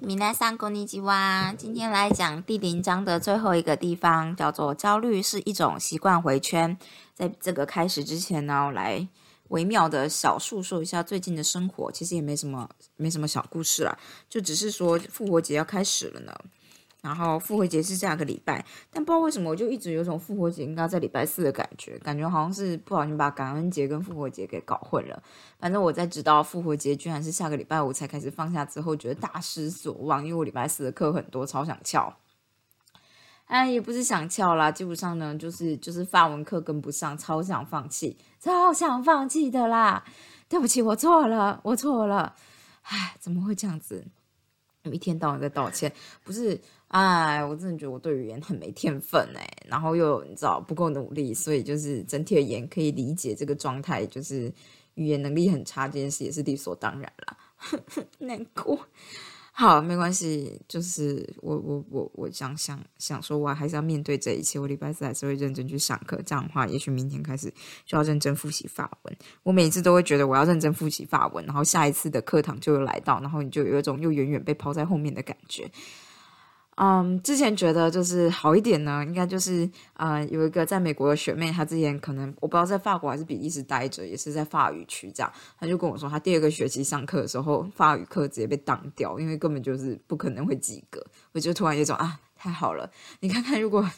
米奈桑こんにちは。今天来讲第零章的最后一个地方，叫做焦虑是一种习惯回圈。在这个开始之前呢，我来微妙的小述说一下最近的生活。其实也没什么，没什么小故事啦，就只是说复活节要开始了呢。 然后复活节是下个礼拜，但不知道为什么我就一直有种复活节应该在礼拜四的感觉，感觉好像是不小心把感恩节跟复活节给搞混了。反正我在知道复活节居然是下个礼拜五才开始放假之后，觉得大失所望，因为我礼拜四的课很多，超想翘。哎，也不是想翘啦，基本上呢，就是就是发文课跟不上，超想放弃，超想放弃的啦。对不起，我错了，我错了。唉，怎么会这样子？一天到晚在道歉，不是？哎，我真的觉得我对语言很没天分哎，然后又你知道不够努力，所以就是整体而言可以理解这个状态，就是语言能力很差这件事也是理所当然了，难过。好，没关系，就是我我我我想想想说，我还是要面对这一切。我礼拜四还是会认真去上课，这样的话，也许明天开始就要认真复习法文。我每次都会觉得我要认真复习法文，然后下一次的课堂就又来到，然后你就有一种又远远被抛在后面的感觉。嗯，之前觉得就是好一点呢，应该就是呃，有一个在美国的学妹，她之前可能我不知道在法国还是比利时待着，也是在法语区这样，她就跟我说，她第二个学期上课的时候，法语课直接被挡掉，因为根本就是不可能会及格。我就突然有种啊，太好了！你看看，如果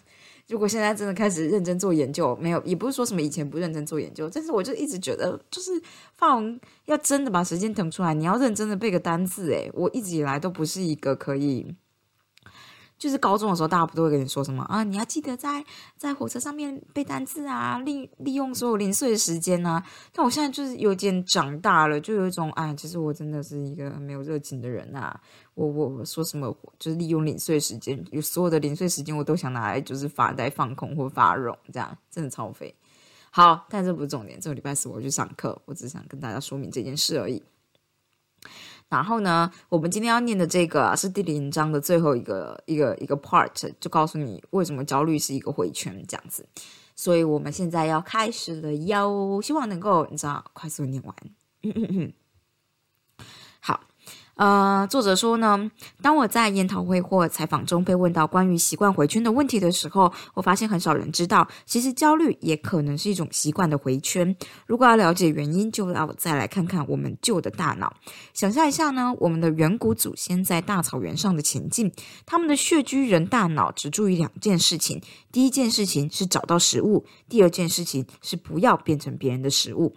如果现在真的开始认真做研究，没有，也不是说什么以前不认真做研究，但是我就一直觉得，就是法文要真的把时间腾出来，你要认真的背个单字，诶，我一直以来都不是一个可以。就是高中的时候，大家不都会跟你说什么啊？你要记得在在火车上面背单词啊，利利用所有零碎的时间啊。但我现在就是有点长大了，就有一种哎，其实我真的是一个没有热情的人啊。我我我说什么就是利用零碎时间，有所有的零碎时间我都想拿来就是发呆放空或发荣，这样真的超废。好，但这不是重点，这个礼拜四我去上课，我只想跟大家说明这件事而已。然后呢，我们今天要念的这个是第零章的最后一个一个一个 part，就告诉你为什么焦虑是一个回圈这样子。所以我们现在要开始了哟，希望能够你知道快速念完。嗯嗯嗯呃，作者说呢，当我在研讨会或采访中被问到关于习惯回圈的问题的时候，我发现很少人知道，其实焦虑也可能是一种习惯的回圈。如果要了解原因，就要再来看看我们旧的大脑。想象一下呢，我们的远古祖先在大草原上的前进，他们的穴居人大脑只注意两件事情：第一件事情是找到食物，第二件事情是不要变成别人的食物。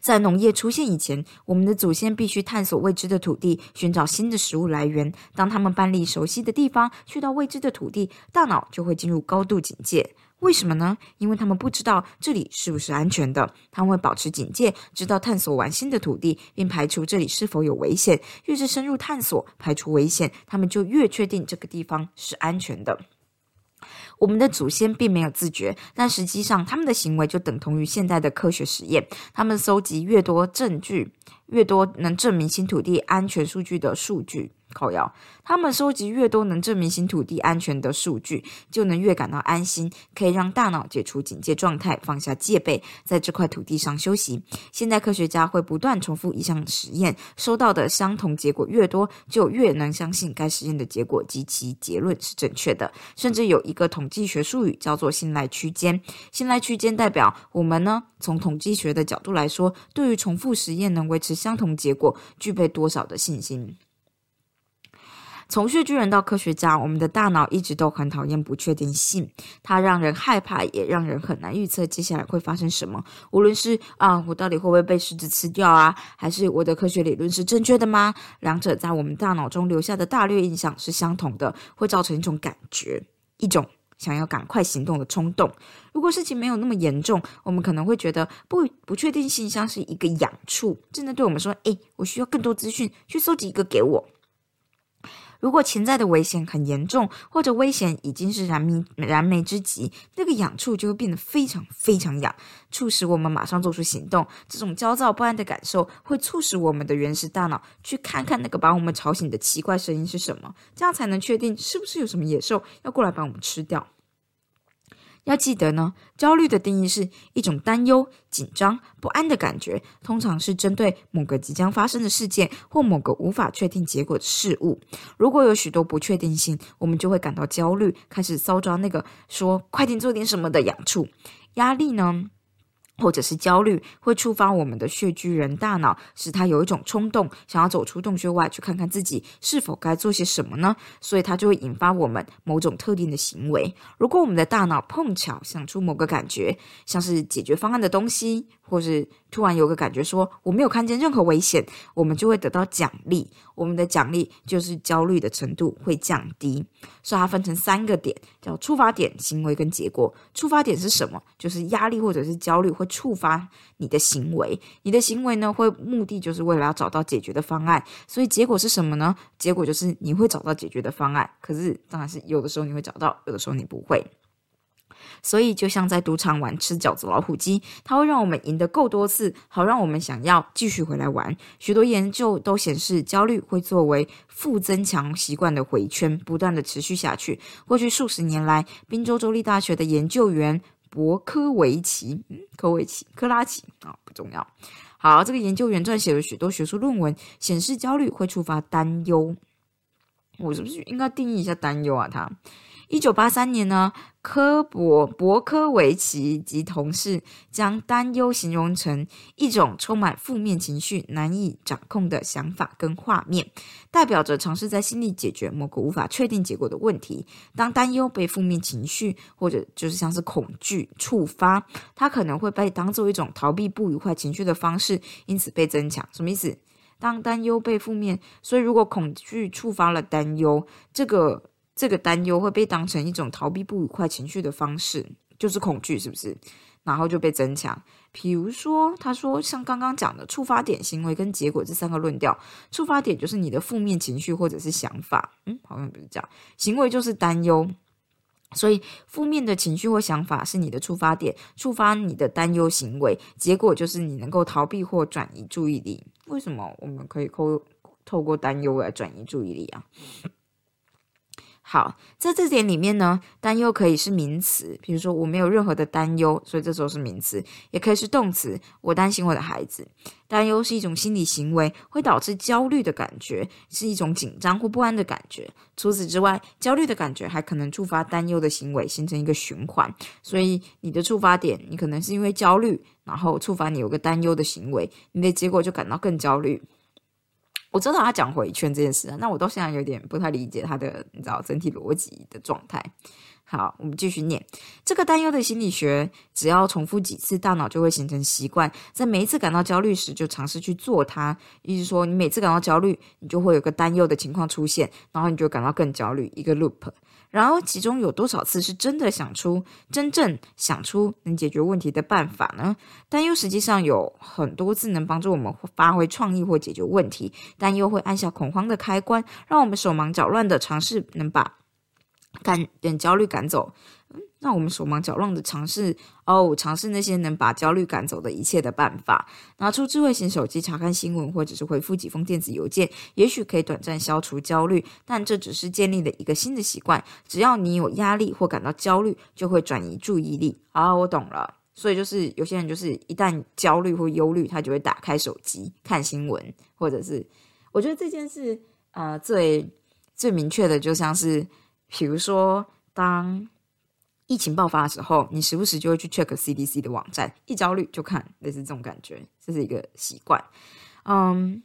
在农业出现以前，我们的祖先必须探索未知的土地，寻找新的食物来源。当他们搬离熟悉的地方，去到未知的土地，大脑就会进入高度警戒。为什么呢？因为他们不知道这里是不是安全的。他们会保持警戒，直到探索完新的土地，并排除这里是否有危险。越是深入探索，排除危险，他们就越确定这个地方是安全的。我们的祖先并没有自觉，但实际上他们的行为就等同于现在的科学实验。他们搜集越多证据，越多能证明新土地安全数据的数据。靠药，他们收集越多能证明新土地安全的数据，就能越感到安心，可以让大脑解除警戒状态，放下戒备，在这块土地上休息。现代科学家会不断重复一项实验，收到的相同结果越多，就越能相信该实验的结果及其结论是正确的。甚至有一个统计学术语叫做信赖区间。信赖区间代表我们呢，从统计学的角度来说，对于重复实验能维持相同结果，具备多少的信心。从穴居人到科学家，我们的大脑一直都很讨厌不确定性，它让人害怕，也让人很难预测接下来会发生什么。无论是啊，我到底会不会被狮子吃掉啊，还是我的科学理论是正确的吗？两者在我们大脑中留下的大略印象是相同的，会造成一种感觉，一种想要赶快行动的冲动。如果事情没有那么严重，我们可能会觉得不不确定性像是一个痒处，真的对我们说：“诶，我需要更多资讯，去搜集一个给我。”如果潜在的危险很严重，或者危险已经是燃眉燃眉之急，那个痒处就会变得非常非常痒，促使我们马上做出行动。这种焦躁不安的感受会促使我们的原始大脑去看看那个把我们吵醒的奇怪声音是什么，这样才能确定是不是有什么野兽要过来把我们吃掉。要记得呢，焦虑的定义是一种担忧、紧张、不安的感觉，通常是针对某个即将发生的事件或某个无法确定结果的事物。如果有许多不确定性，我们就会感到焦虑，开始搔抓那个说“快点做点什么”的痒处。压力呢？或者是焦虑会触发我们的血巨人大脑，使他有一种冲动，想要走出洞穴外去看看自己是否该做些什么呢？所以它就会引发我们某种特定的行为。如果我们的大脑碰巧想出某个感觉，像是解决方案的东西。或是突然有个感觉说我没有看见任何危险，我们就会得到奖励。我们的奖励就是焦虑的程度会降低。所以它分成三个点，叫触发点、行为跟结果。触发点是什么？就是压力或者是焦虑会触发你的行为。你的行为呢，会目的就是为了要找到解决的方案。所以结果是什么呢？结果就是你会找到解决的方案。可是当然是有的时候你会找到，有的时候你不会。所以，就像在赌场玩吃饺子老虎机，它会让我们赢得够多次，好让我们想要继续回来玩。许多研究都显示，焦虑会作为负增强习惯的回圈，不断的持续下去。过去数十年来，宾州州立大学的研究员博科维奇、科维奇、科拉奇啊，不重要。好，这个研究员撰写了许多学术论文，显示焦虑会触发担忧。我是不是应该定义一下担忧啊？他。一九八三年呢，科博博科维奇及同事将担忧形容成一种充满负面情绪、难以掌控的想法跟画面，代表着尝试在心里解决某个无法确定结果的问题。当担忧被负面情绪或者就是像是恐惧触发，它可能会被当做一种逃避不愉快情绪的方式，因此被增强。什么意思？当担忧被负面，所以如果恐惧触发了担忧，这个。这个担忧会被当成一种逃避不愉快情绪的方式，就是恐惧，是不是？然后就被增强。比如说，他说像刚刚讲的触发点、行为跟结果这三个论调，触发点就是你的负面情绪或者是想法，嗯，好像不是这样。行为就是担忧，所以负面的情绪或想法是你的触发点，触发你的担忧行为，结果就是你能够逃避或转移注意力。为什么我们可以透透过担忧来转移注意力啊？好，在这点里面呢，担忧可以是名词，比如说我没有任何的担忧，所以这时候是名词；也可以是动词，我担心我的孩子。担忧是一种心理行为，会导致焦虑的感觉，是一种紧张或不安的感觉。除此之外，焦虑的感觉还可能触发担忧的行为，形成一个循环。所以你的触发点，你可能是因为焦虑，然后触发你有个担忧的行为，你的结果就感到更焦虑。我知道他讲回圈这件事，那我到现在有点不太理解他的，你知道整体逻辑的状态。好，我们继续念这个担忧的心理学，只要重复几次，大脑就会形成习惯，在每一次感到焦虑时，就尝试去做它。意思说，你每次感到焦虑，你就会有个担忧的情况出现，然后你就感到更焦虑，一个 loop。然而，其中有多少次是真的想出真正想出能解决问题的办法呢？但又实际上有很多次能帮助我们发挥创意或解决问题。但又会按下恐慌的开关，让我们手忙脚乱的尝试能把赶等焦虑赶走。那我们手忙脚乱的尝试哦，尝试那些能把焦虑赶走的一切的办法。拿出智慧型手机查看新闻，或者是回复几封电子邮件，也许可以短暂消除焦虑，但这只是建立了一个新的习惯。只要你有压力或感到焦虑，就会转移注意力。啊，我懂了。所以就是有些人就是一旦焦虑或忧虑，他就会打开手机看新闻，或者是我觉得这件事啊，最最明确的就像是，比如说当。疫情爆发的时候，你时不时就会去 check CDC 的网站，一焦虑就看，类似这种感觉，这是一个习惯，嗯。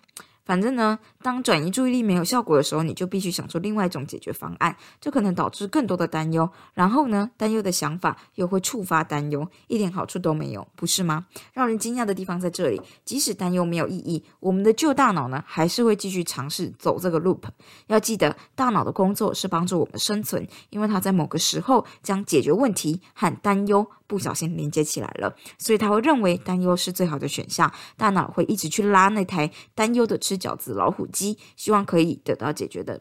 反正呢，当转移注意力没有效果的时候，你就必须想出另外一种解决方案，这可能导致更多的担忧。然后呢，担忧的想法又会触发担忧，一点好处都没有，不是吗？让人惊讶的地方在这里，即使担忧没有意义，我们的旧大脑呢，还是会继续尝试走这个 loop。要记得，大脑的工作是帮助我们生存，因为它在某个时候将解决问题和担忧。不小心连接起来了，所以他会认为担忧是最好的选项。大脑会一直去拉那台担忧的吃饺子老虎机，希望可以得到解决的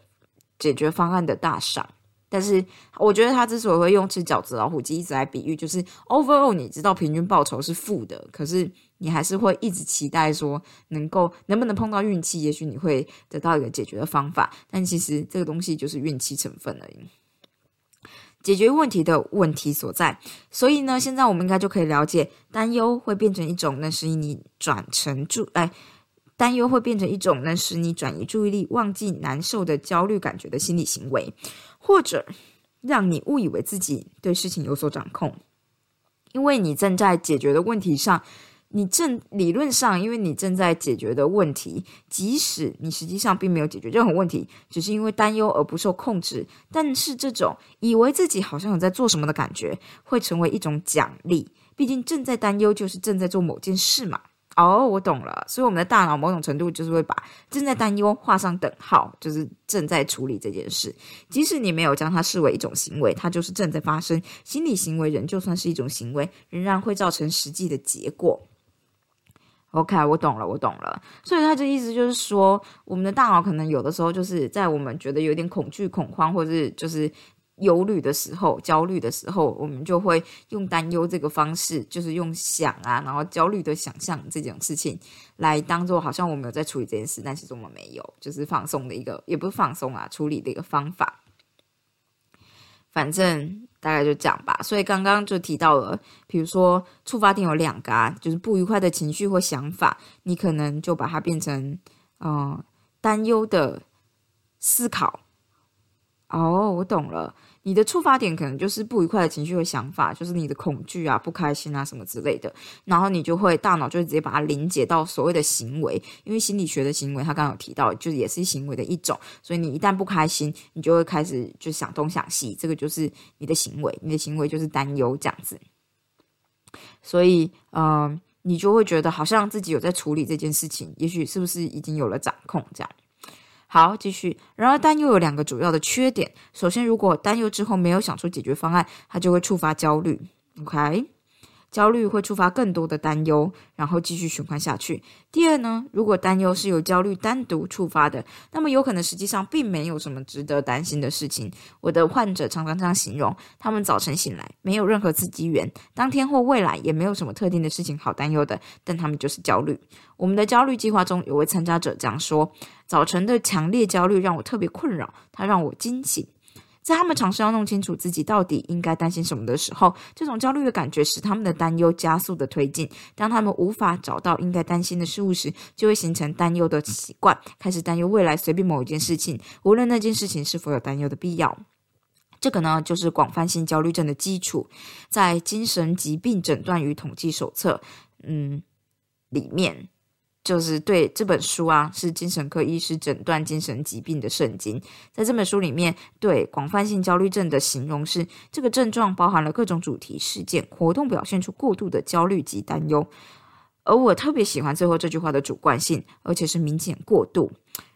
解决方案的大赏。但是，我觉得他之所以会用吃饺子老虎机一直来比喻，就是 overall 你知道平均报酬是负的，可是你还是会一直期待说能够能不能碰到运气，也许你会得到一个解决的方法。但其实这个东西就是运气成分而已。解决问题的问题所在。所以呢，现在我们应该就可以了解，担忧会变成一种能使你转成注哎，担忧会变成一种能使你转移注意力、忘记难受的焦虑感觉的心理行为，或者让你误以为自己对事情有所掌控，因为你正在解决的问题上。你正理论上，因为你正在解决的问题，即使你实际上并没有解决任何问题，只是因为担忧而不受控制。但是这种以为自己好像有在做什么的感觉，会成为一种奖励。毕竟正在担忧就是正在做某件事嘛。哦，我懂了。所以我们的大脑某种程度就是会把正在担忧画上等号，就是正在处理这件事。即使你没有将它视为一种行为，它就是正在发生。心理行为人就算是一种行为，仍然会造成实际的结果。OK，我懂了，我懂了。所以他就意思就是说，我们的大脑可能有的时候就是在我们觉得有点恐惧、恐慌，或者是就是忧虑的时候、焦虑的时候，我们就会用担忧这个方式，就是用想啊，然后焦虑的想象这种事情来当做好像我们有在处理这件事，但其实我们没有，就是放松的一个，也不是放松啊，处理的一个方法。反正。大概就这样吧，所以刚刚就提到了，比如说触发点有两个，啊，就是不愉快的情绪或想法，你可能就把它变成，嗯，担忧的思考。哦，我懂了。你的触发点可能就是不愉快的情绪和想法，就是你的恐惧啊、不开心啊什么之类的，然后你就会大脑就会直接把它连接到所谓的行为，因为心理学的行为，他刚刚有提到，就是也是行为的一种，所以你一旦不开心，你就会开始就想东想西，这个就是你的行为，你的行为就是担忧这样子，所以嗯，你就会觉得好像自己有在处理这件事情，也许是不是已经有了掌控这样。好，继续。然而，担忧有两个主要的缺点。首先，如果担忧之后没有想出解决方案，它就会触发焦虑。OK。焦虑会触发更多的担忧，然后继续循环下去。第二呢，如果担忧是由焦虑单独触发的，那么有可能实际上并没有什么值得担心的事情。我的患者常常这样形容：他们早晨醒来没有任何刺激源，当天或未来也没有什么特定的事情好担忧的，但他们就是焦虑。我们的焦虑计划中有位参加者这样说：早晨的强烈焦虑让我特别困扰，它让我惊醒。在他们尝试要弄清楚自己到底应该担心什么的时候，这种焦虑的感觉使他们的担忧加速的推进。当他们无法找到应该担心的事物时，就会形成担忧的习惯，开始担忧未来随便某一件事情，无论那件事情是否有担忧的必要。这个呢，就是广泛性焦虑症的基础，在《精神疾病诊断与统计手册》嗯里面。就是对这本书啊，是精神科医师诊断精神疾病的圣经。在这本书里面，对广泛性焦虑症的形容是：这个症状包含了各种主题事件活动，表现出过度的焦虑及担忧。而我特别喜欢最后这句话的主观性，而且是明显过度。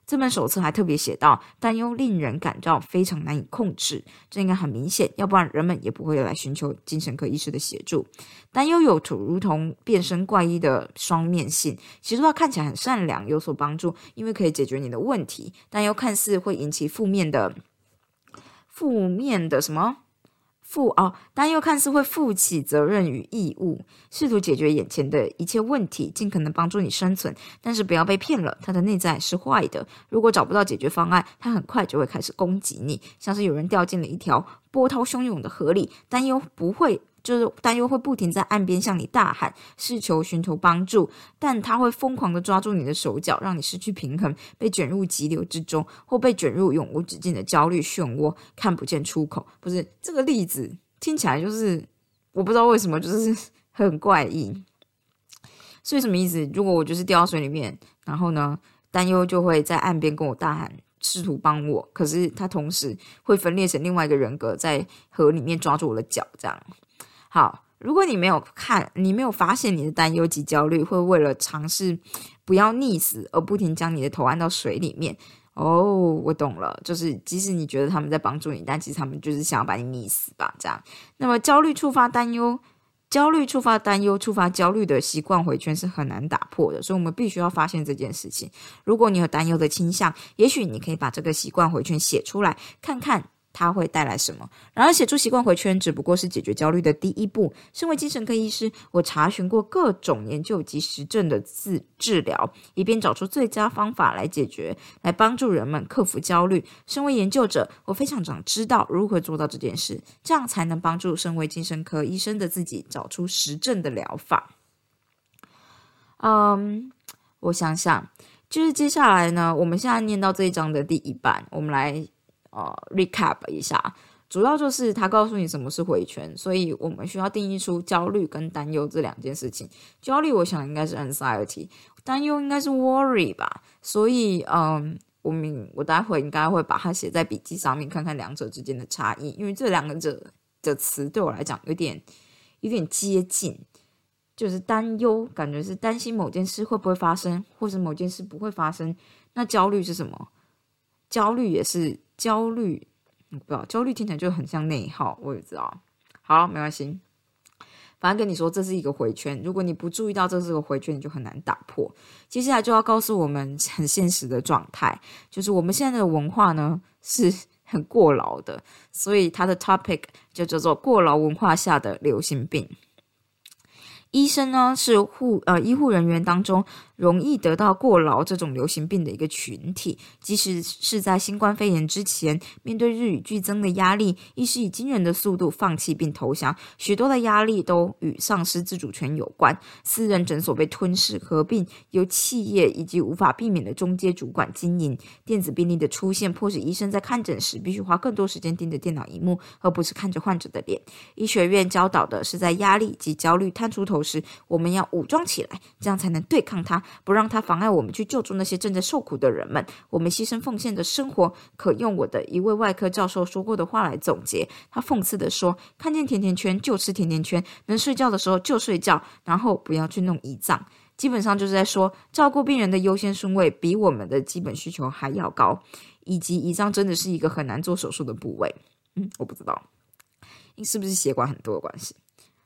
这本手册还特别写到，担忧令人感到非常难以控制，这应该很明显，要不然人们也不会来寻求精神科医师的协助。担忧有如同变身怪异的双面性，其实它看起来很善良，有所帮助，因为可以解决你的问题，但又看似会引起负面的、负面的什么？负哦，担忧看似会负起责任与义务，试图解决眼前的一切问题，尽可能帮助你生存。但是不要被骗了，它的内在是坏的。如果找不到解决方案，它很快就会开始攻击你，像是有人掉进了一条波涛汹涌的河里。担忧不会。就是担忧会不停在岸边向你大喊，试求寻求帮助，但他会疯狂的抓住你的手脚，让你失去平衡，被卷入急流之中，或被卷入永无止境的焦虑漩涡，看不见出口。不是这个例子听起来就是我不知道为什么，就是 很怪异。所以什么意思？如果我就是掉到水里面，然后呢，担忧就会在岸边跟我大喊，试图帮我，可是他同时会分裂成另外一个人格，在河里面抓住我的脚，这样。好，如果你没有看，你没有发现你的担忧及焦虑会为了尝试不要溺死而不停将你的头按到水里面。哦，我懂了，就是即使你觉得他们在帮助你，但其实他们就是想要把你溺死吧？这样，那么焦虑触发担忧，焦虑触发担忧，触发焦虑的习惯回圈是很难打破的，所以我们必须要发现这件事情。如果你有担忧的倾向，也许你可以把这个习惯回圈写出来，看看。它会带来什么。然而，写出习惯回圈只不过是解决焦虑的第一步。身为精神科医师，我查询过各种研究及实证的治治疗，以便找出最佳方法来解决，来帮助人们克服焦虑。身为研究者，我非常想知道如何做到这件事，这样才能帮助身为精神科医生的自己找出实证的疗法。嗯，我想想。就是接下来呢，我们现在念到这一章的第一半，我们来呃 recap 一下，主要就是他告诉你什么是回圈，所以我们需要定义出焦虑跟担忧这两件事情。焦虑我想应该是 anxiety，担忧应该是 worry 吧。所以嗯，我们我待会应该会把它写在笔记上面，看看两者之间的差异，因为这两个者的词对我来讲有点有点接近。就是担忧，感觉是担心某件事会不会发生，或者某件事不会发生。那焦虑是什么？焦虑也是焦虑，我不知道焦虑听起来就很像内耗，我也知道。好，没关系，反正跟你说这是一个回圈。如果你不注意到这是个回圈，你就很难打破。接下来就要告诉我们很现实的状态，就是我们现在的文化呢是很过劳的，所以它的 topic 就叫做过劳文化下的流行病。医生呢是护呃医护人员当中。容易得到过劳这种流行病的一个群体，即使是在新冠肺炎之前，面对日益剧增的压力，亦是以惊人的速度放弃并投降。许多的压力都与丧失自主权有关，私人诊所被吞噬合并，由企业以及无法避免的中阶主管经营。电子病历的出现，迫使医生在看诊时必须花更多时间盯着电脑荧幕，而不是看着患者的脸。医学院教导的是，在压力及焦虑探出头时，我们要武装起来，这样才能对抗它。不让他妨碍我们去救助那些正在受苦的人们。我们牺牲奉献的生活，可用我的一位外科教授说过的话来总结。他讽刺地说：“看见甜甜圈就吃甜甜圈，能睡觉的时候就睡觉，然后不要去弄胰脏。”基本上就是在说，照顾病人的优先顺位比我们的基本需求还要高，以及胰脏真的是一个很难做手术的部位。嗯，我不知道，是不是血管很多的关系？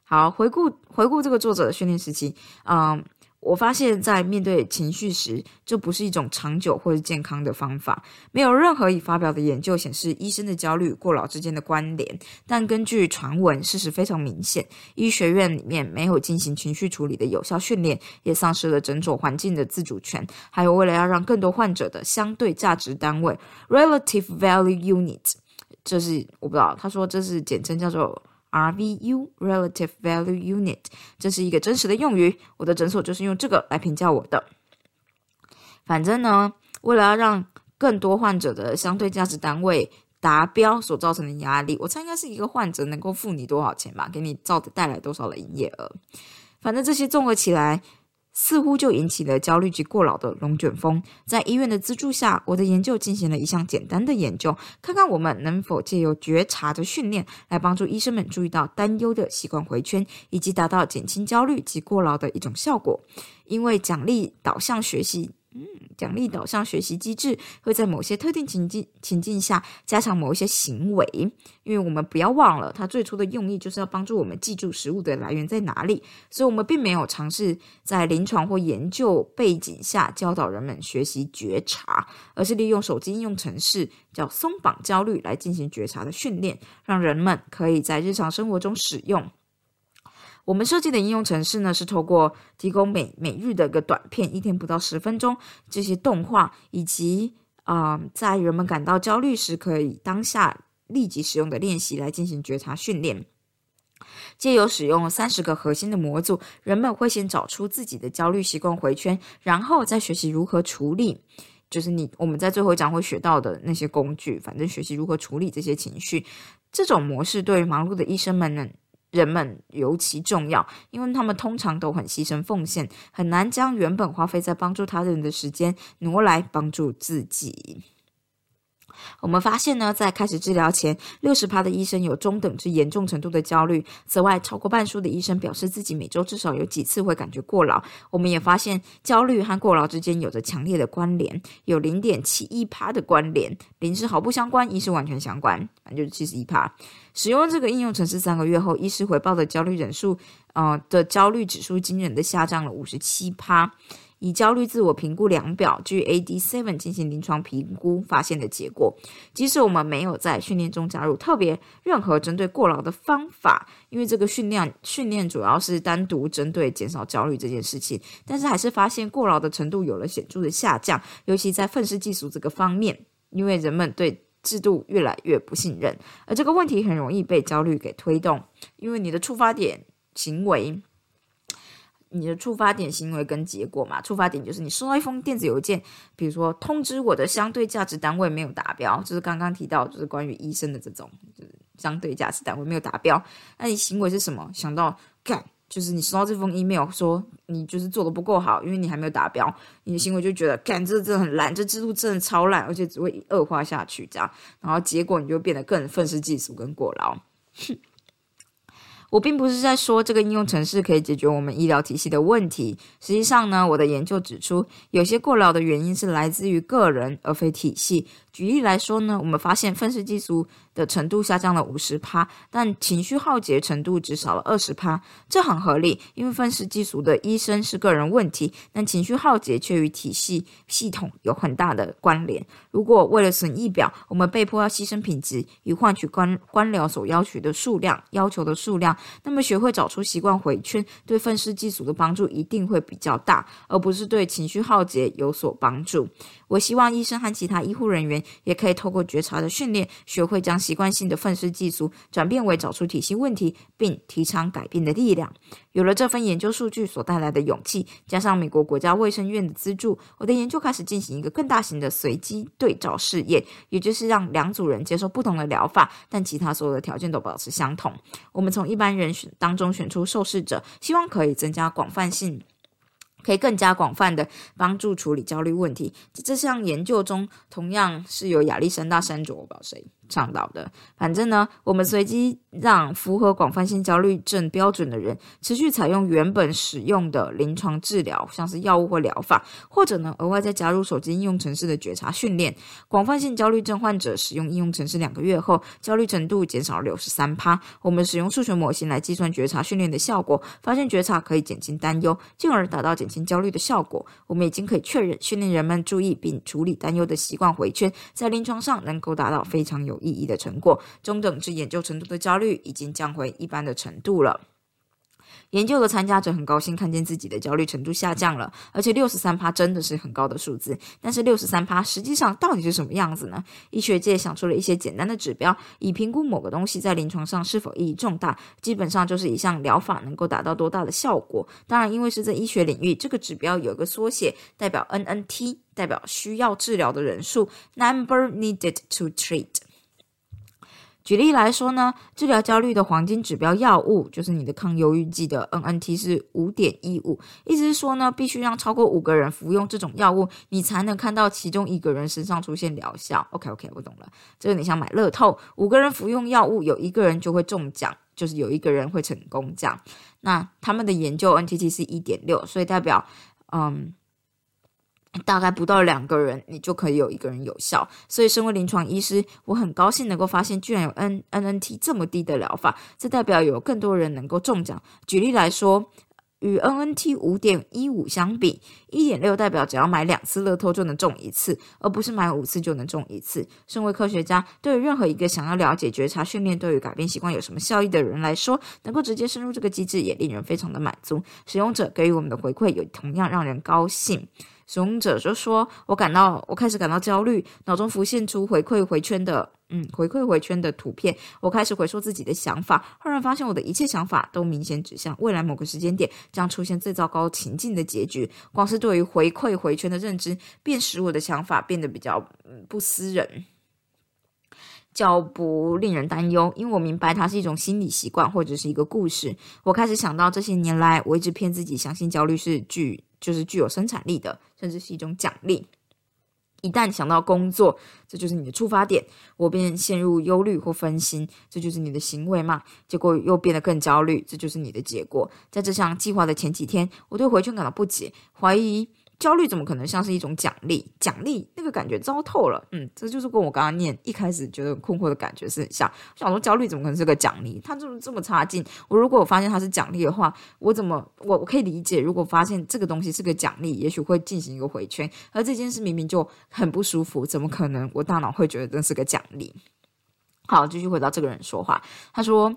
好，回顾回顾这个作者的训练时期，嗯。我发现，在面对情绪时，这不是一种长久或者健康的方法。没有任何已发表的研究显示医生的焦虑过劳之间的关联，但根据传闻，事实非常明显。医学院里面没有进行情绪处理的有效训练，也丧失了诊所环境的自主权。还有，为了要让更多患者的相对价值单位 （relative value unit），这是我不知道，他说这是简称叫做。RVU Relative Value Unit，这是一个真实的用语。我的诊所就是用这个来评价我的。反正呢，为了要让更多患者的相对价值单位达标所造成的压力，我猜应该是一个患者能够付你多少钱吧，给你造的带来多少的营业额。反正这些综合起来。似乎就引起了焦虑及过劳的龙卷风。在医院的资助下，我的研究进行了一项简单的研究，看看我们能否借由觉察的训练来帮助医生们注意到担忧的习惯回圈，以及达到减轻焦虑及过劳的一种效果。因为奖励导向学习。嗯，奖励导向学习机制会在某些特定情境情境下加强某一些行为，因为我们不要忘了，它最初的用意就是要帮助我们记住食物的来源在哪里，所以我们并没有尝试在临床或研究背景下教导人们学习觉察，而是利用手机应用程式叫松绑焦虑来进行觉察的训练，让人们可以在日常生活中使用。我们设计的应用程式呢，是透过提供每每日的一个短片，一天不到十分钟，这些动画，以及啊，在人们感到焦虑时，可以当下立即使用的练习来进行觉察训练。借由使用三十个核心的模组，人们会先找出自己的焦虑习惯回圈，然后再学习如何处理。就是你我们在最后一讲会学到的那些工具，反正学习如何处理这些情绪。这种模式对于忙碌的医生们呢？人们尤其重要，因为他们通常都很牺牲奉献，很难将原本花费在帮助他人的时间挪来帮助自己。我们发现呢，在开始治疗前，六十趴的医生有中等至严重程度的焦虑。此外，超过半数的医生表示自己每周至少有几次会感觉过劳。我们也发现，焦虑和过劳之间有着强烈的关联，有零点七一趴的关联。零是毫不相关，一是完全相关，反正就是七十一趴。使用这个应用程式三个月后，医师回报的焦虑人数，呃的焦虑指数惊人的下降了五十七趴。以焦虑自我评估量表 GAD-7 进行临床评估发现的结果。即使我们没有在训练中加入特别任何针对过劳的方法，因为这个训练训练主要是单独针对减少焦虑这件事情，但是还是发现过劳的程度有了显著的下降，尤其在愤世嫉俗这个方面，因为人们对制度越来越不信任，而这个问题很容易被焦虑给推动，因为你的出发点行为。你的触发点行为跟结果嘛，触发点就是你收到一封电子邮件，比如说通知我的相对价值单位没有达标，就是刚刚提到就是关于医生的这种，就是相对价值单位没有达标，那你行为是什么？想到干，就是你收到这封 email 说你就是做的不够好，因为你还没有达标，你的行为就觉得干这真的很烂，这制度真的超烂，而且只会恶化下去这样，然后结果你就变得更愤世嫉俗跟过劳。哼 我并不是在说这个应用程式可以解决我们医疗体系的问题。实际上呢，我的研究指出，有些过劳的原因是来自于个人而非体系。举例来说呢，我们发现愤世嫉俗的程度下降了五十趴，但情绪耗竭程度只少了二十趴。这很合理，因为愤世嫉俗的医生是个人问题，但情绪耗竭却与体系系统有很大的关联。如果为了损益表，我们被迫要牺牲品质以换取官官僚所要求的数量要求的数量，那么学会找出习惯回圈，对愤世嫉俗的帮助一定会比较大，而不是对情绪耗竭有所帮助。我希望医生和其他医护人员也可以透过觉察的训练，学会将习惯性的愤世嫉俗转变为找出体系问题并提倡改变的力量。有了这份研究数据所带来的勇气，加上美国国家卫生院的资助，我的研究开始进行一个更大型的随机对照试验，也就是让两组人接受不同的疗法，但其他所有的条件都保持相同。我们从一般人选当中选出受试者，希望可以增加广泛性。可以更加广泛的帮助处理焦虑问题。这项研究中，同样是由亚历山大山卓，我不知道谁。倡导的，反正呢，我们随机让符合广泛性焦虑症标准的人持续采用原本使用的临床治疗，像是药物或疗法，或者呢，额外再加入手机应用程式的觉察训练。广泛性焦虑症患者使用应用程式两个月后，焦虑程度减少了六十三趴。我们使用数学模型来计算觉察训练的效果，发现觉察可以减轻担忧，进而达到减轻焦虑的效果。我们已经可以确认，训练人们注意并处理担忧的习惯回圈，在临床上能够达到非常有。意义的成果，中等至研究程度的焦虑已经降回一般的程度了。研究的参加者很高兴看见自己的焦虑程度下降了，而且六十三趴真的是很高的数字。但是六十三趴实际上到底是什么样子呢？医学界想出了一些简单的指标，以评估某个东西在临床上是否意义重大。基本上就是一项疗法能够达到多大的效果。当然，因为是在医学领域，这个指标有一个缩写，代表 NNT，代表需要治疗的人数 （Number Needed to Treat）。举例来说呢，治疗焦虑的黄金指标药物就是你的抗忧郁剂的 NNT 是五点一五，意思是说呢，必须让超过五个人服用这种药物，你才能看到其中一个人身上出现疗效。OK OK，我懂了，这个你想买乐透，五个人服用药物，有一个人就会中奖，就是有一个人会成功这样。那他们的研究 NTT 是一点六，所以代表嗯。大概不到两个人，你就可以有一个人有效。所以，身为临床医师，我很高兴能够发现，居然有 N N N T 这么低的疗法，这代表有更多人能够中奖。举例来说，与 N N T 五点一五相比，一点六代表只要买两次乐透就能中一次，而不是买五次就能中一次。身为科学家，对于任何一个想要了解觉察训练对于改变习惯有什么效益的人来说，能够直接深入这个机制，也令人非常的满足。使用者给予我们的回馈，也同样让人高兴。使用者就说：“我感到，我开始感到焦虑，脑中浮现出回馈回圈的，嗯，回馈回圈的图片。我开始回溯自己的想法，忽然发现我的一切想法都明显指向未来某个时间点将出现最糟糕情境的结局。光是对于回馈回圈的认知，便使我的想法变得比较不私人，较不令人担忧。因为我明白它是一种心理习惯或者是一个故事。我开始想到这些年来，我一直骗自己相信焦虑是具。”就是具有生产力的，甚至是一种奖励。一旦想到工作，这就是你的出发点，我便陷入忧虑或分心，这就是你的行为嘛？结果又变得更焦虑，这就是你的结果。在这项计划的前几天，我对回圈感到不解，怀疑焦虑怎么可能像是一种奖励？奖励那个感觉糟透了。嗯，这就是跟我刚刚念一开始觉得很困惑的感觉是很像。我想说，焦虑怎么可能是个奖励？它这么这么差劲。我如果我发现它是奖励的话，我怎么我我可以理解？如果发现这个东西是个奖励，也许会进行一个回圈。而这件事明明就很不舒服，怎么可能我大脑会觉得这是个奖励？好，继续回到这个人说话，他说。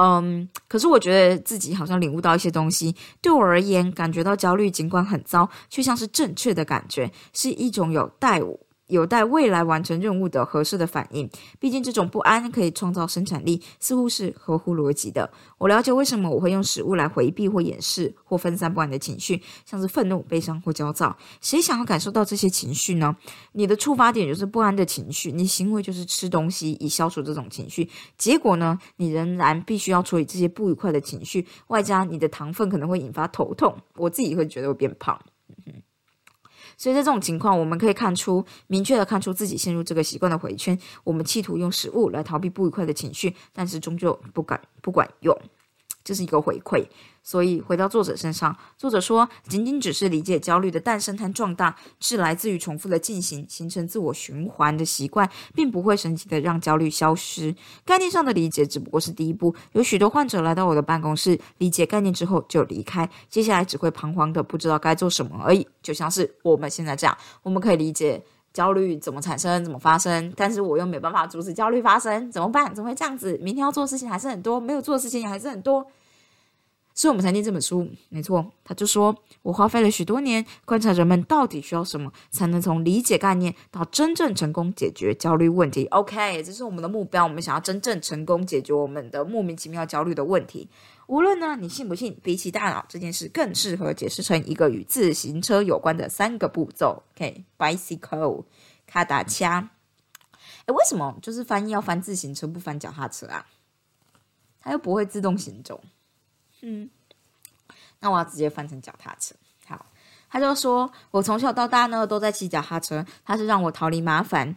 嗯，可是我觉得自己好像领悟到一些东西。对我而言，感觉到焦虑，尽管很糟，却像是正确的感觉，是一种有待我。有待未来完成任务的合适的反应。毕竟这种不安可以创造生产力，似乎是合乎逻辑的。我了解为什么我会用食物来回避或掩饰或分散不安的情绪，像是愤怒、悲伤或焦躁。谁想要感受到这些情绪呢？你的触发点就是不安的情绪，你行为就是吃东西以消除这种情绪。结果呢，你仍然必须要处理这些不愉快的情绪，外加你的糖分可能会引发头痛。我自己会觉得会变胖。所以在这种情况，我们可以看出，明确的看出自己陷入这个习惯的回圈。我们企图用食物来逃避不愉快的情绪，但是终究不敢不管用。这是一个回馈。所以回到作者身上，作者说，仅仅只是理解焦虑的诞生和壮大是来自于重复的进行，形成自我循环的习惯，并不会神奇的让焦虑消失。概念上的理解只不过是第一步。有许多患者来到我的办公室，理解概念之后就离开，接下来只会彷徨的不知道该做什么而已。就像是我们现在这样，我们可以理解焦虑怎么产生、怎么发生，但是我又没办法阻止焦虑发生，怎么办？怎么会这样子？明天要做的事情还是很多，没有做的事情也还是很多。所以我们才念这本书，没错。他就说，我花费了许多年观察人们到底需要什么，才能从理解概念到真正成功解决焦虑问题。OK，这是我们的目标，我们想要真正成功解决我们的莫名其妙焦虑的问题。无论呢，你信不信，比起大脑这件事，更适合解释成一个与自行车有关的三个步骤。OK，bicycle，卡达掐。诶，为什么就是翻译要翻自行车，不翻脚踏车啊？它又不会自动行走。嗯，那我要直接翻成脚踏车。好，他就说，我从小到大呢都在骑脚踏车，他是让我逃离麻烦，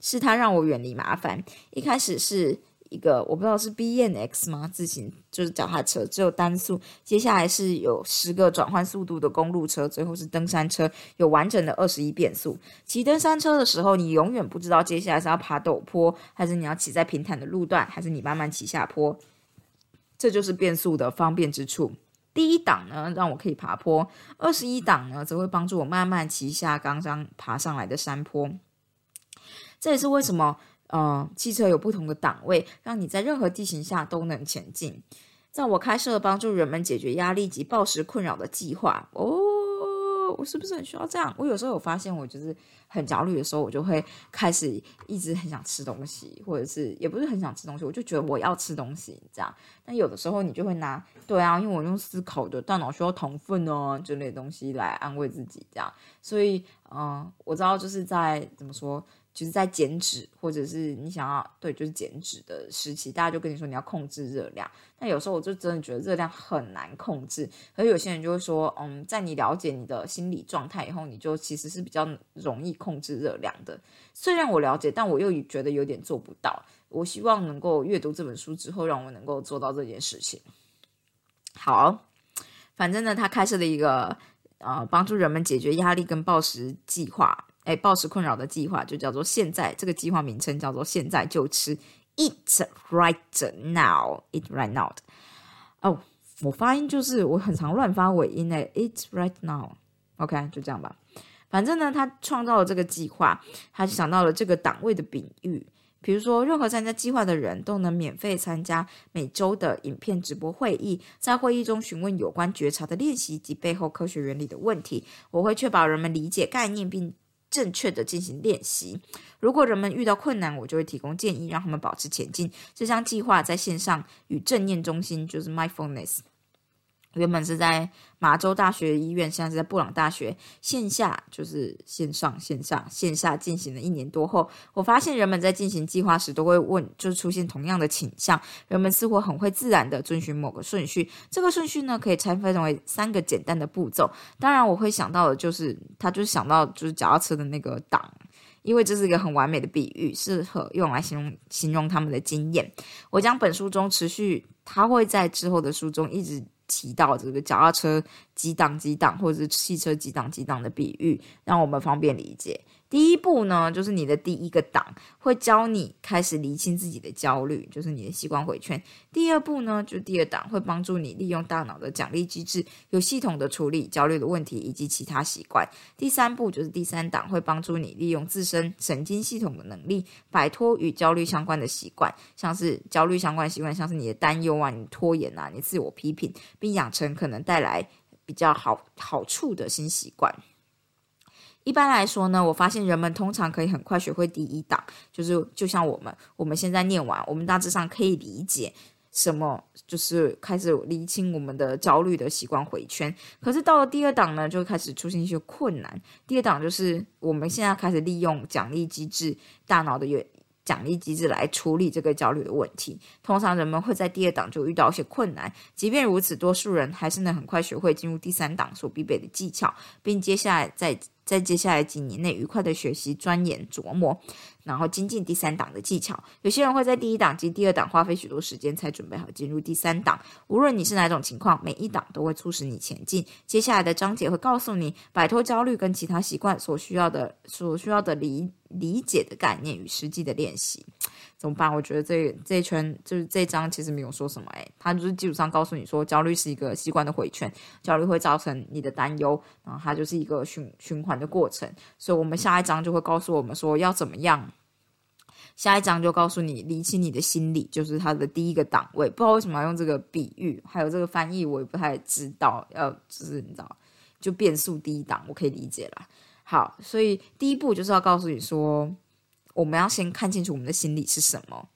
是他让我远离麻烦。一开始是一个我不知道是 B N X 吗？自行就是脚踏车，只有单速。接下来是有十个转换速度的公路车，最后是登山车，有完整的二十一变速。骑登山车的时候，你永远不知道接下来是要爬陡坡，还是你要骑在平坦的路段，还是你慢慢骑下坡。这就是变速的方便之处。第一档呢，让我可以爬坡；二十一档呢，则会帮助我慢慢骑下刚刚爬上来的山坡。这也是为什么，呃，汽车有不同的档位，让你在任何地形下都能前进。在我开设帮助人们解决压力及暴食困扰的计划哦。我是不是很需要这样？我有时候有发现，我就是很焦虑的时候，我就会开始一直很想吃东西，或者是也不是很想吃东西，我就觉得我要吃东西这样。但有的时候你就会拿对啊，因为我用思考的大脑需要糖分哦这类东西来安慰自己这样。所以嗯，我知道就是在怎么说。就是在减脂，或者是你想要对，就是减脂的时期，大家就跟你说你要控制热量。但有时候我就真的觉得热量很难控制，而有些人就会说，嗯，在你了解你的心理状态以后，你就其实是比较容易控制热量的。虽然我了解，但我又觉得有点做不到。我希望能够阅读这本书之后，让我能够做到这件事情。好，反正呢，他开设了一个呃，帮助人们解决压力跟暴食计划。哎，暴食困扰的计划就叫做“现在”，这个计划名称叫做“现在就吃 ”，Eat right now，Eat right now。哦，我发音就是我很常乱发尾音诶，Eat right now。OK，就这样吧。反正呢，他创造了这个计划，他就想到了这个档位的比喻，比如说，任何参加计划的人都能免费参加每周的影片直播会议，在会议中询问有关觉察的练习及背后科学原理的问题。我会确保人们理解概念并。正确的进行练习。如果人们遇到困难，我就会提供建议，让他们保持前进。这项计划在线上与正念中心，就是 Mindfulness。原本是在马州大学医院，现在是在布朗大学线下，就是线上、线下、线下进行了一年多后，我发现人们在进行计划时都会问，就是出现同样的倾向。人们似乎很会自然的遵循某个顺序，这个顺序呢可以拆分为三个简单的步骤。当然，我会想到的就是，他就是想到就是脚踏车的那个档，因为这是一个很完美的比喻，适合用来形容形容他们的经验。我将本书中持续，他会在之后的书中一直。提到这个脚踏车几档几档，或者是汽车几档几档的比喻，让我们方便理解。第一步呢，就是你的第一个档会教你开始厘清自己的焦虑，就是你的习惯回圈。第二步呢，就第二档会帮助你利用大脑的奖励机制，有系统的处理焦虑的问题以及其他习惯。第三步就是第三档会帮助你利用自身神经系统的能力，摆脱与焦虑相关的习惯，像是焦虑相关习惯，像是你的担忧啊、你拖延啊、你自我批评，并养成可能带来比较好好处的新习惯。一般来说呢，我发现人们通常可以很快学会第一档，就是就像我们，我们现在念完，我们大致上可以理解什么，就是开始理清我们的焦虑的习惯回圈。可是到了第二档呢，就开始出现一些困难。第二档就是我们现在开始利用奖励机制，大脑的有奖励机制来处理这个焦虑的问题。通常人们会在第二档就遇到一些困难，即便如此，多数人还是能很快学会进入第三档所必备的技巧，并接下来再。在接下来几年内，愉快的学习、钻研、琢磨，然后精进第三档的技巧。有些人会在第一档及第二档花费许多时间，才准备好进入第三档。无论你是哪种情况，每一档都会促使你前进。接下来的章节会告诉你摆脱焦虑跟其他习惯所需要的、所需要的理理解的概念与实际的练习。怎么办？我觉得这这一圈就是这一章其实没有说什么，诶，他就是基础上告诉你说，焦虑是一个习惯的回圈，焦虑会造成你的担忧，然后它就是一个循循环的过程。所以，我们下一章就会告诉我们说要怎么样。下一章就告诉你理清你的心理，就是它的第一个档位。不知道为什么要用这个比喻，还有这个翻译，我也不太知道。要就是你知道，就变速第一档，我可以理解了。好，所以第一步就是要告诉你说。我们要先看清楚我们的心理是什么，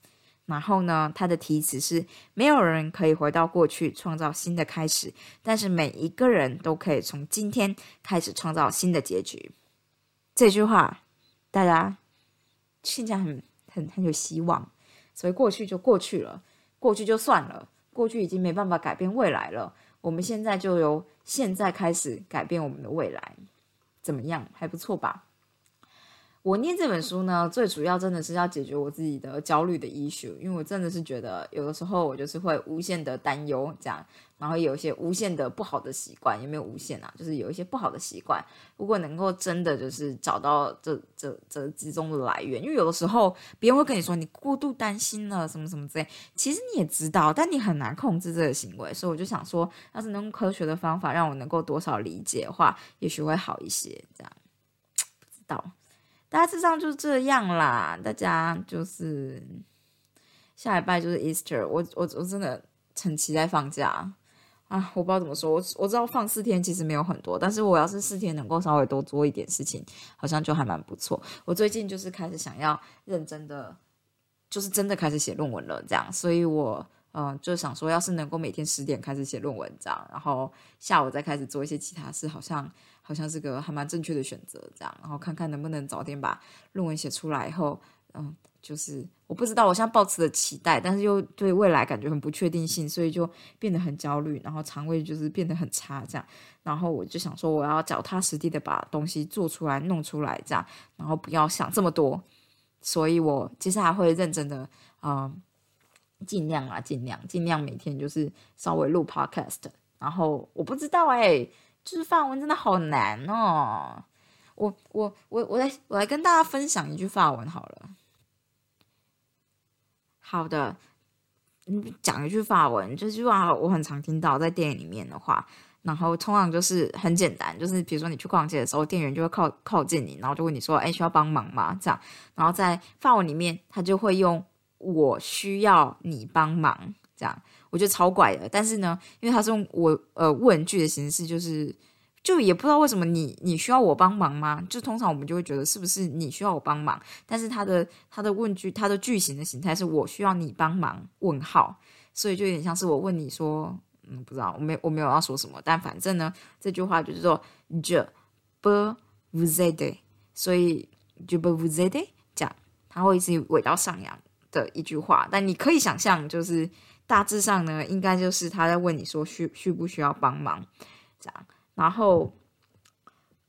然后呢，它的题词是没有人可以回到过去创造新的开始，但是每一个人都可以从今天开始创造新的结局。这句话大家现在很很很有希望，所以过去就过去了，过去就算了，过去已经没办法改变未来了。我们现在就由现在开始改变我们的未来，怎么样？还不错吧？我念这本书呢，最主要真的是要解决我自己的焦虑的 issue，因为我真的是觉得有的时候我就是会无限的担忧这样，然后有一些无限的不好的习惯，也没有无限啊，就是有一些不好的习惯。如果能够真的就是找到这这这之中的来源，因为有的时候别人会跟你说你过度担心了什么什么之类，其实你也知道，但你很难控制这个行为，所以我就想说，要是能用科学的方法让我能够多少理解的话，也许会好一些。这样不知道。大致上就是这样啦，大家就是下礼拜就是 Easter，我我我真的很期待放假啊！我不知道怎么说，我我知道放四天其实没有很多，但是我要是四天能够稍微多做一点事情，好像就还蛮不错。我最近就是开始想要认真的，就是真的开始写论文了，这样，所以我嗯就想说，要是能够每天十点开始写论文，这样，然后下午再开始做一些其他事，好像。好像是个还蛮正确的选择，这样，然后看看能不能早点把论文写出来以后，嗯，就是我不知道，我现在抱持的期待，但是又对未来感觉很不确定性，所以就变得很焦虑，然后肠胃就是变得很差，这样，然后我就想说，我要脚踏实地的把东西做出来、弄出来，这样，然后不要想这么多，所以我接下来会认真的，嗯，尽量啊，尽量，尽量每天就是稍微录 podcast，然后我不知道哎。就是法文真的好难哦！我我我我来我来跟大家分享一句法文好了。好的，嗯，讲一句法文，这句话我很常听到在电影里面的话，然后通常就是很简单，就是比如说你去逛街的时候，店员就会靠靠近你，然后就问你说：“哎，需要帮忙吗？”这样，然后在法文里面，他就会用“我需要你帮忙”这样。我觉得超怪的，但是呢，因为他是用我呃问句的形式，就是就也不知道为什么你你需要我帮忙吗？就通常我们就会觉得是不是你需要我帮忙，但是他的他的问句他的句型的形态是我需要你帮忙问号，所以就有点像是我问你说，嗯，不知道我没我没有要说什么，但反正呢这句话就是说 je peux vous aider，所以 je peux vous aider 这样，它会是尾到上扬的一句话，但你可以想象就是。大致上呢，应该就是他在问你说需需不需要帮忙，这样。然后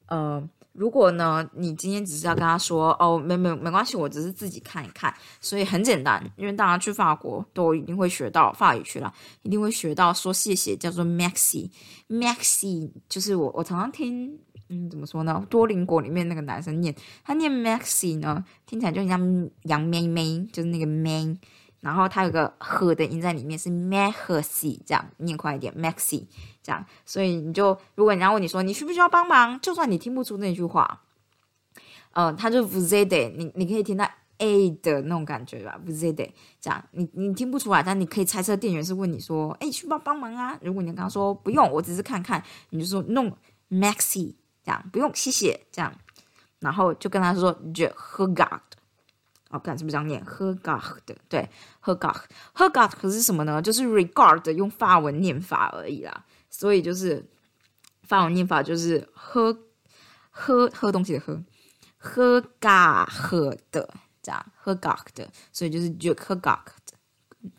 呃，如果呢，你今天只是要跟他说，哦，没没没关系，我只是自己看一看，所以很简单，因为大家去法国都一定会学到法语去了，一定会学到说谢谢叫做 maxi，maxi 就是我我常常听，嗯，怎么说呢？多邻国里面那个男生念，他念 maxi 呢，听起来就像杨妹妹，就是那个 man。然后它有个和的音在里面，是 maxi 这样念快一点，maxi 这样。所以你就，如果人家问你说你需不需要帮忙，就算你听不出那句话，呃，他就 v z d 你你可以听到 a 的那种感觉吧 v z d 这样。你你听不出来，但你可以猜测店员是问你说，哎，需不需要帮忙啊？如果你刚刚说不用，我只是看看，你就说 no maxi 这样，不用，谢谢这样。然后就跟他说 je 好。看是不是这样念？regard 对，regard，regard 是什么呢？就是 regard 用法文念法而已啦。所以就是法文念法就是喝喝喝东西的喝，喝嘎喝的这样，regard 所以就是就 regard，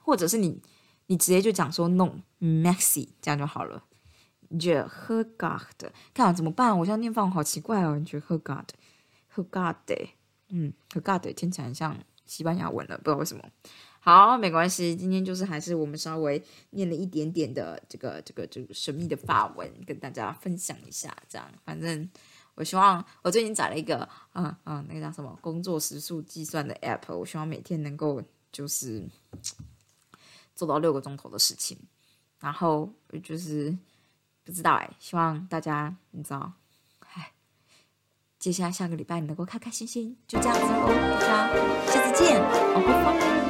或者是你你直接就讲说 no maxi 这样就好了。就 regard，看怎么办？我现在念法文好奇怪哦。你觉得 regard，regard。嗯，可 God 听起来很像西班牙文了，不知道为什么。好，没关系，今天就是还是我们稍微念了一点点的这个这个这个神秘的法文，跟大家分享一下。这样，反正我希望我最近找了一个嗯嗯那个叫什么工作时数计算的 App，我希望每天能够就是做到六个钟头的事情。然后就是不知道哎，希望大家你知道。接下来下个礼拜你能够开开心心，就这样子哦，大家下次见，我会放。